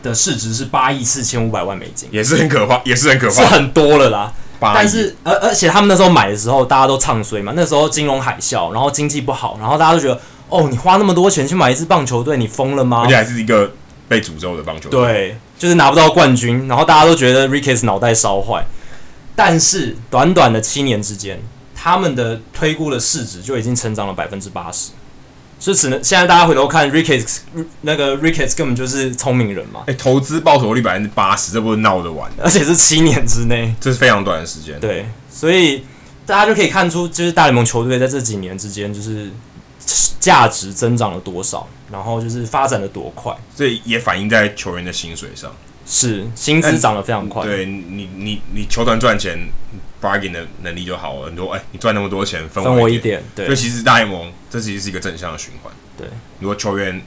的市值是八亿四千五百万美金，也是很可怕，也是很可怕，是很多了啦。但是，而而且他们那时候买的时候，大家都唱衰嘛。那时候金融海啸，然后经济不好，然后大家都觉得。哦，你花那么多钱去买一支棒球队，你疯了吗？而且还是一个被诅咒的棒球队。对，就是拿不到冠军，然后大家都觉得 Ricketts 脑袋烧坏。但是短短的七年之间，他们的推估的市值就已经成长了百分之八十。所以只能现在大家回头看 Ricketts，那个 Ricketts 根本就是聪明人嘛。哎、欸，投资报酬率百分之八十，这不是闹着玩的？而且是七年之内，这是非常短的时间。对，所以大家就可以看出，就是大联盟球队在这几年之间，就是。价值增长了多少？然后就是发展的多快？所以也反映在球员的薪水上。是薪资涨得非常快。对你，你，你球团赚钱，bargain 的能力就好了。很多哎，你赚那么多钱，分我一点。对，所以其实大联盟这其实是一个正向的循环。对，如果球员。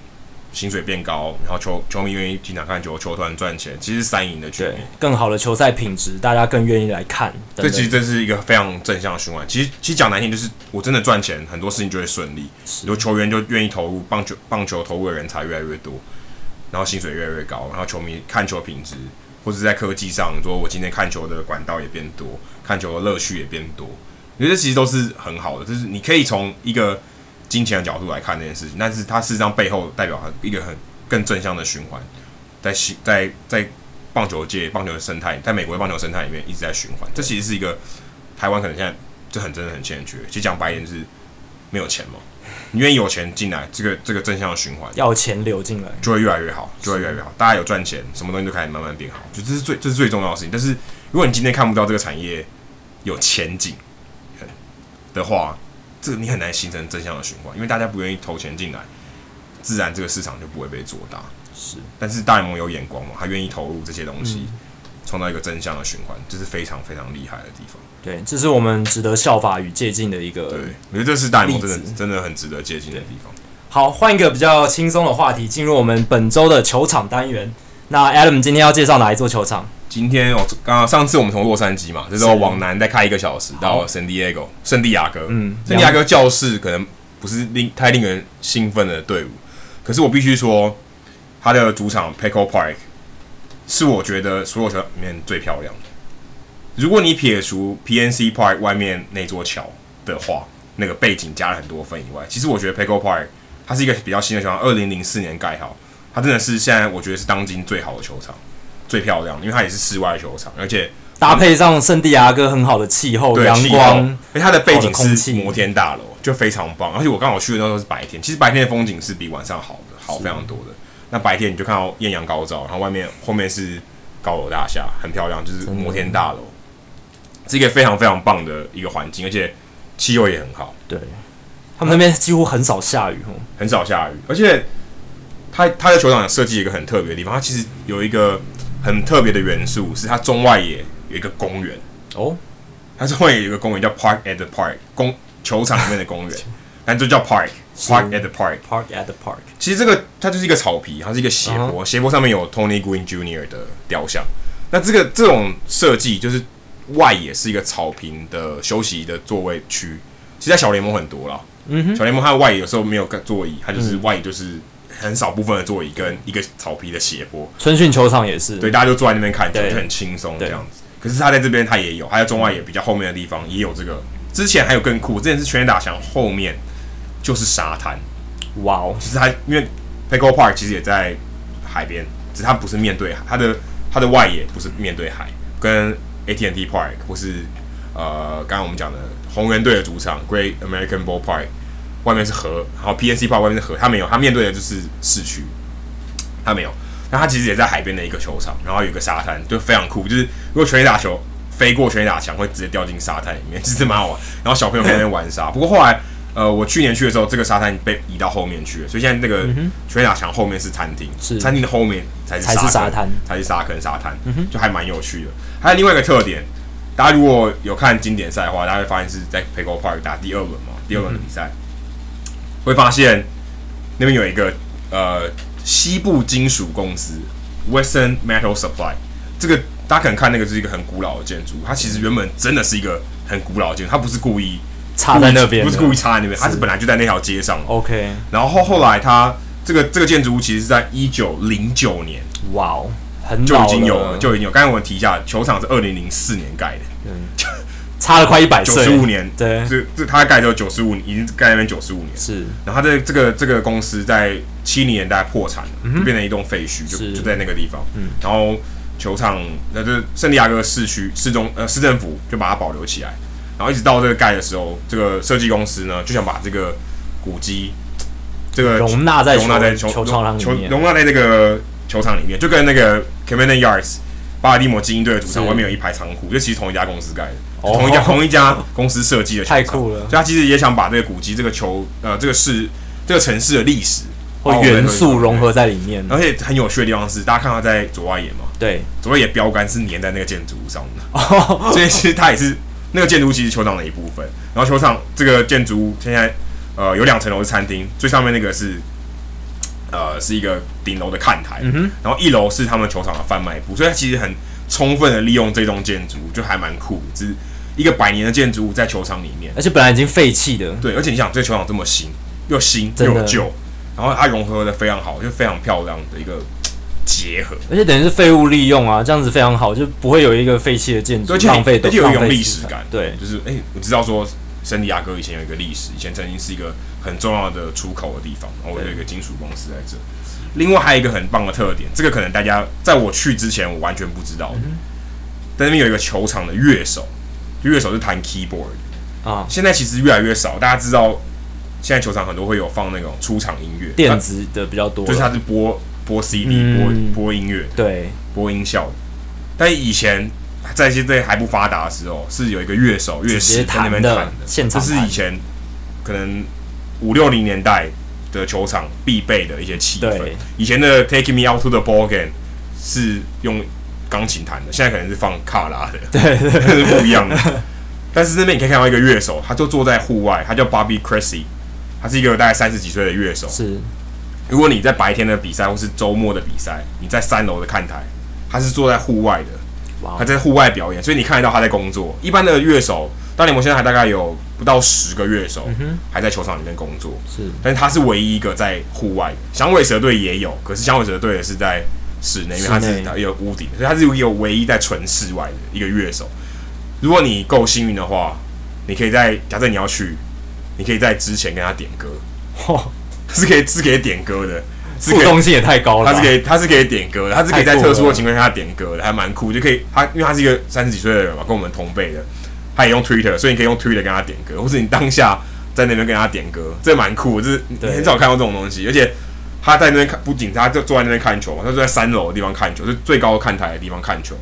薪水变高，然后球球迷愿意经常看球，球团赚钱，其实三赢的局面。对，更好的球赛品质，大家更愿意来看。这其实这是一个非常正向的循环。其实其实讲难听，就是我真的赚钱，很多事情就会顺利。有球员就愿意投入棒球，棒球投入的人才越来越多，然后薪水越来越高，然后球迷看球品质，或者在科技上，说我今天看球的管道也变多，看球的乐趣也变多。我觉得这其实都是很好的，就是你可以从一个。金钱的角度来看这件事情，但是它事实上背后代表一个很更正向的循环，在在在棒球界、棒球的生态，在美国的棒球生态里面一直在循环。这其实是一个台湾可能现在就很真的很欠缺。其实讲白一点就是没有钱嘛，你愿意有钱进来，这个这个正向的循环要钱流进来，就会越来越好，就会越来越好。大家有赚钱，什么东西都开始慢慢变好，就这是最这是最重要的事情。但是如果你今天看不到这个产业有前景的话，这个你很难形成正向的循环，因为大家不愿意投钱进来，自然这个市场就不会被做大。是，但是大联盟有眼光嘛，他愿意投入这些东西，创、嗯、造一个正向的循环，这是非常非常厉害的地方。对，这是我们值得效法与借鉴的一个。对，我觉得这是大联盟真的真的很值得借鉴的地方。好，换一个比较轻松的话题，进入我们本周的球场单元。那 Adam 今天要介绍哪一座球场？今天我刚刚上次我们从洛杉矶嘛，就是往南再开一个小时到圣地亚哥，圣地亚哥。嗯，圣地亚哥教室可能不是令太令人兴奋的队伍，可是我必须说，他的主场 Petco Park 是我觉得所有球场里面最漂亮的。如果你撇除 PNC Park 外面那座桥的话，那个背景加了很多分以外，其实我觉得 Petco Park 它是一个比较新的球场，二零零四年盖好，它真的是现在我觉得是当今最好的球场。最漂亮，因为它也是室外球场，而且搭配上圣地亚哥很好的气候、阳光，因为它的背景是摩天大楼，就非常棒。而且我刚好去的那时候是白天，其实白天的风景是比晚上好的，好非常多的。那白天你就看到艳阳高照，然后外面后面是高楼大厦，很漂亮，就是摩天大楼，是一个非常非常棒的一个环境，而且气候也很好。对，他们那边几乎很少下雨，很少下雨，而且。他他的球场设计一个很特别的地方，它其实有一个很特别的元素，是它中外野有一个公园哦，它中外野有一个公园叫 Park at the Park 公球场里面的公园，但就叫 Park Park at the Park Park at the Park。其实这个它就是一个草皮，它是一个斜坡，斜坡、uh. 上面有 Tony Gwynn Jr. 的雕像。那这个这种设计就是外野是一个草坪的休息的座位区，其实在小联盟很多了。嗯哼，小联盟它的外野有时候没有座椅，它就是外野就是很少部分的座椅跟一个草皮的斜坡。春训球场也是，对，大家就坐在那边看，就很轻松这样子。可是他在这边他也有，他在中外野比较后面的地方也有这个。之前还有更酷，之前是全垒打墙后面就是沙滩。哇哦，其实它因为 Petco Park 其实也在海边，只是它不是面对海，它的它的外野不是面对海，跟 AT&T Park 或是呃，刚刚我们讲的红人队的主场 Great American Ballpark 外面是河，然后 PNC Park 外面是河，它没有，它面对的就是市区，它没有。那它其实也在海边的一个球场，然后有一个沙滩，就非常酷。就是如果全垒打球飞过全垒打墙，会直接掉进沙滩里面，其实蛮好玩。然后小朋友在那边玩沙，不过后来。呃，我去年去的时候，这个沙滩被移到后面去了，所以现在那个全垒打墙后面是餐厅，是餐厅的后面才是沙滩，才是沙坑沙滩，嗯、就还蛮有趣的。还有另外一个特点，大家如果有看经典赛的话，大家会发现是在 Petco Park 打第二轮嘛，第二轮的比赛，嗯、会发现那边有一个呃西部金属公司 Western Metal Supply，这个大家可能看那个是一个很古老的建筑，它其实原本真的是一个很古老的建筑，它不是故意。插在那边，不是故意插在那边，它是本来就在那条街上。OK，然后后后来它这个这个建筑物其实是在一九零九年，哇哦，很就已经有了，就已经有。刚才我们提一下，球场是二零零四年盖的，嗯，差了快一百岁，九十五年，对，这这它盖就九十五，已经盖那边九十五年，是。然后它的这个这个公司在七零年代破产了，就变成一栋废墟，就就在那个地方。嗯，然后球场那就圣地亚哥市区市中呃市政府就把它保留起来。然后一直到这个盖的时候，这个设计公司呢就想把这个古迹，这个容纳在容纳在球球场里面，容纳在这个球场里面，就跟那个 Camden Yards 巴尔的摩精英队的主场外面有一排仓库，就其实同一家公司盖的，同一家同一家公司设计的球场，太酷了。所以他其实也想把这个古迹、这个球呃这个市这个城市的历史或元素融合在里面。而且很有趣的地方是，大家看到在左外野嘛，对，左外野标杆是粘在那个建筑物上的，所以其实它也是。那个建筑物其实球场的一部分，然后球场这个建筑物现在呃有两层楼是餐厅，最上面那个是呃是一个顶楼的看台，嗯、然后一楼是他们球场的贩卖部，所以它其实很充分的利用这栋建筑，就还蛮酷，是一个百年的建筑物在球场里面，而且本来已经废弃的，对，而且你想这个球场这么新，又新又旧，然后它融合的非常好，就非常漂亮的一个。结合，而且等于是废物利用啊，这样子非常好，就不会有一个废弃的建筑，浪费，而且有一种历史感。对，就是哎、欸，我知道说圣地亚哥以前有一个历史，以前曾经是一个很重要的出口的地方，然后我有一个金属公司在这。另外还有一个很棒的特点，这个可能大家在我去之前我完全不知道的，嗯、哼在那边有一个球场的乐手，乐手是弹 keyboard 啊。现在其实越来越少，大家知道现在球场很多会有放那种出场音乐，电子的比较多，就是它是播。播 CD，播播音乐，对，播音效。但以前在现在还不发达的时候，是有一个乐手乐师在那边弹的，现场。这是以前可能五六零年代的球场必备的一些气氛。以前的 Take Me Out to the Ball Game 是用钢琴弹的，现在可能是放卡拉的，对，是不一样的。但是那边你可以看到一个乐手，他就坐在户外，他叫 Bobby Cressy，他是一个大概三十几岁的乐手，是。如果你在白天的比赛或是周末的比赛，你在三楼的看台，他是坐在户外的，他在户外表演，所以你看得到他在工作。一般的乐手，大联盟现在还大概有不到十个乐手还在球场里面工作，是，但是他是唯一一个在户外的。响尾蛇队也有，可是响尾蛇队也是在室内，因为他是有屋顶，所以他是有唯一在纯室外的一个乐手。如果你够幸运的话，你可以在假设你要去，你可以在之前跟他点歌。是可以是可以点歌的，互动性也太高了。他是可以他是可以点歌的，他是可以在特殊的情况下点歌的，还蛮酷。就可以他因为他是一个三十几岁的人嘛，跟我们同辈的，他也用 Twitter，所以你可以用 Twitter 跟他点歌，或是你当下在那边跟他点歌，这蛮酷。就是你很少看到这种东西，而且他在那边看，不仅他就坐在那边看球嘛，他坐在三楼的地方看球，是最高看台的地方看球。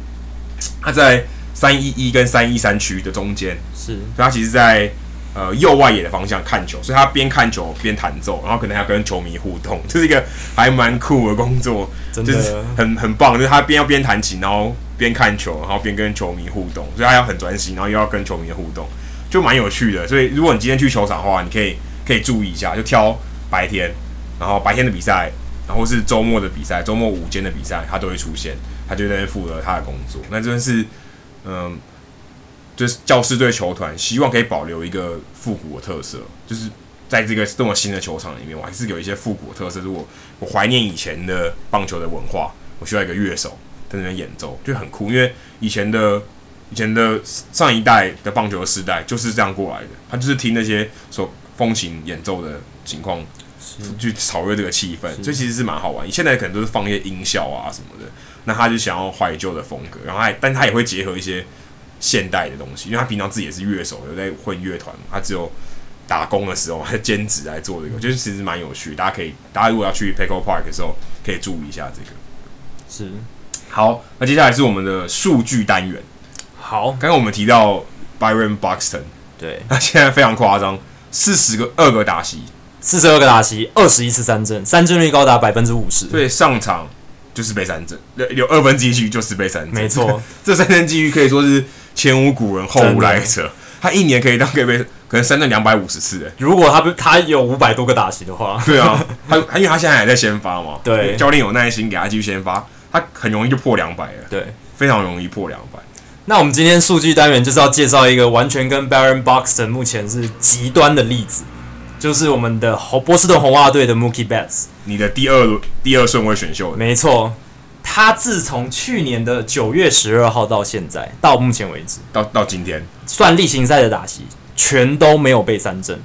他在三一一跟三一三区的中间，是，所以他其实，在呃右外野的方向看球，所以他边看球边弹奏，然后可能还要跟球迷互动，就是一个还蛮酷的工作，就是很很棒，就是他边要边弹琴，然后边看球，然后边跟球迷互动，所以他要很专心，然后又要跟球迷互动，就蛮有趣的。所以如果你今天去球场的话，你可以可以注意一下，就挑白天，然后白天的比赛，然后是周末的比赛，周末午间的比赛，他都会出现，他就在那负责他的工作。那真的是，嗯。就是教师队球团希望可以保留一个复古的特色，就是在这个这么新的球场里面，我还是有一些复古的特色。如果我怀念以前的棒球的文化，我需要一个乐手在那边演奏，就很酷。因为以前的以前的上一代的棒球的时代就是这样过来的，他就是听那些所风琴演奏的情况，去炒热这个气氛，所以其实是蛮好玩。现在可能都是放一些音效啊什么的，那他就想要怀旧的风格，然后还，但他也会结合一些。现代的东西，因为他平常自己也是乐手，有在混乐团，他只有打工的时候，他兼职来做这个，我觉得其实蛮有趣。大家可以，大家如果要去 Petco Park 的时候，可以注意一下这个。是，好，那接下来是我们的数据单元。好，刚刚我们提到 Byron Buxton，对，那现在非常夸张，四十个二个打席，四十二个打席，二十一次三振，三振率高达百分之五十，对，上场就是被三振，有二分之一局就是被三振，没错，这三振机率可以说是。前无古人后无来者，他一年可以当可以被可能三振两百五十次的。如果他不他有五百多个打席的话，对啊，他他因为他现在还在先发嘛，对，教练有耐心给他继续先发，他很容易就破两百了，对，非常容易破两百。那我们今天数据单元就是要介绍一个完全跟 Baron Buxton 目前是极端的例子，就是我们的波士顿红袜队的 Mookie Betts，你的第二第二顺位选秀，没错。他自从去年的九月十二号到现在，到目前为止，到到今天，算例行赛的打席，全都没有被三振，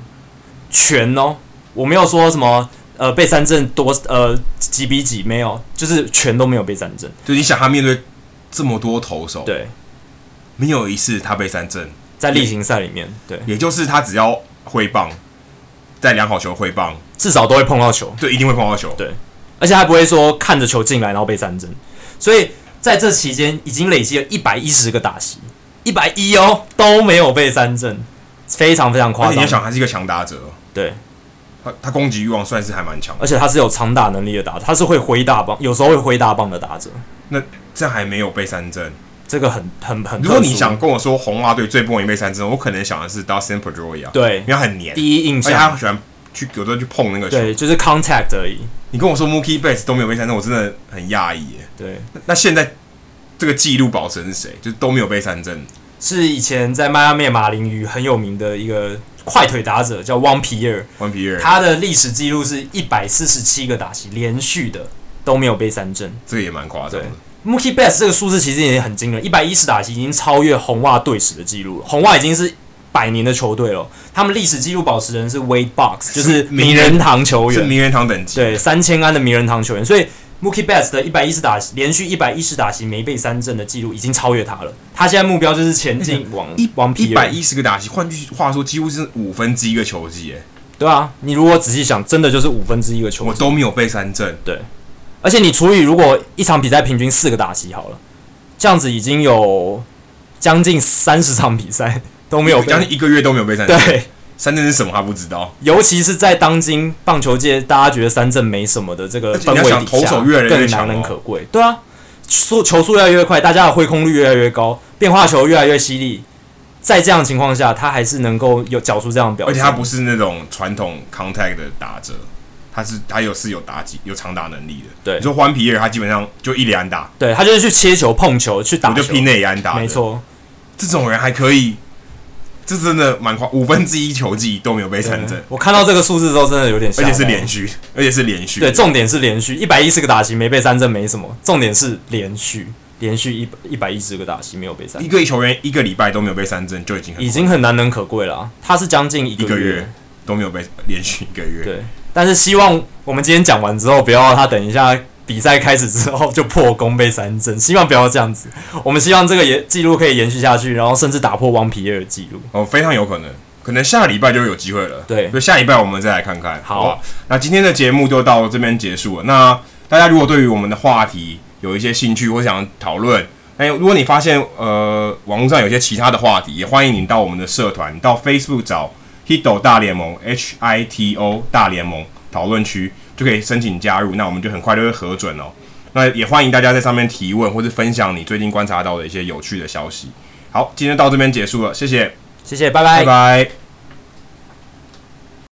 全哦，我没有说什么呃被三振多呃几比几没有，就是全都没有被三振。就你想他面对这么多投手，对，没有一次他被三振，在例行赛里面，对，也就是他只要挥棒，在量好球挥棒，至少都会碰到球，对，一定会碰到球，对。而且还不会说看着球进来然后被三振，所以在这期间已经累积了一百一十个打席，一百一哦都没有被三振，非常非常夸张。你要想，他是一个强打者，对，他他攻击欲望算是还蛮强，而且他是有长打能力的打者，他是会挥大棒，有时候会挥大棒的打者。那这还没有被三振，这个很很很。如果你想跟我说红袜队最不容易被三振，我可能想的是 Dustin Pedroia，对，因为很黏，第一印象，他喜欢去有时候去碰那个球，对，就是 contact 而已。你跟我说 Mookie Betts 都没有被三振，我真的很讶异耶。对，那现在这个记录保持人是谁？就是都没有被三振，是以前在迈阿密马林鱼很有名的一个快腿打者，叫 Juan Pierre。他的历史记录是一百四十七个打席连续的都没有被三振，这个也蛮夸张的。Mookie Betts 这个数字其实也很惊人，一百一十打席已经超越红袜队史的记录了。红袜已经是。百年的球队了，他们历史纪录保持人是 Wade Boggs，就是名人堂球员，是名人堂等级，对，三千安的名人堂球员。所以 Mookie Betts 的一百一十打连续一百一十打席没被三振的记录已经超越他了。他现在目标就是前进往一往一百一十个打席，换句话说，几乎是五分之一个球季，哎，对啊，你如果仔细想，真的就是五分之一个球季，我都没有被三振，对，而且你除以如果一场比赛平均四个打席好了，这样子已经有将近三十场比赛。都没有，将近一个月都没有被三振。对，三振是什么他不知道。尤其是在当今棒球界，大家觉得三振没什么的这个氛围底下，投手越来越难能可贵。对啊，速球速越来越快，大家的挥空率越来越高，变化球越来越犀利。在这样的情况下，他还是能够有缴出这样的表现。而且他不是那种传统 contact 的打者，他是他有是有打击、有长打能力的。对，你说欢皮尔，他基本上就一垒安打。对，他就是去切球、碰球、去打球，就拼内安打。没错，这种人还可以。这真的蛮夸，五分之一球季都没有被三振。我看到这个数字之后，真的有点吓。而且是连续，而且是连续。对，重点是连续，一百一十个打席没被三振没什么，重点是连续，连续一一百一十个打席没有被三。一个球员一个礼拜都没有被三振，就已经很已经很难能可贵了啊。他是将近一个月，一个月都没有被连续一个月。对，但是希望我们今天讲完之后，不要他等一下。比赛开始之后就破功被三振，希望不要这样子。我们希望这个也记录可以延续下去，然后甚至打破汪皮尔的记录。哦，非常有可能，可能下礼拜就有机会了。对，所以下礼拜我们再来看看。好，好，那今天的节目就到这边结束了。那大家如果对于我们的话题有一些兴趣或想讨论，哎如果你发现呃网络上有些其他的话题，也欢迎你到我们的社团，到 Facebook 找 Hito 大联盟 H I T O 大联盟讨论区，就可以申请加入。那我们就很快就会核准哦。那也欢迎大家在上面提问或是分享你最近观察到的一些有趣的消息。好，今天到这边结束了，谢谢，谢谢，拜拜，拜拜。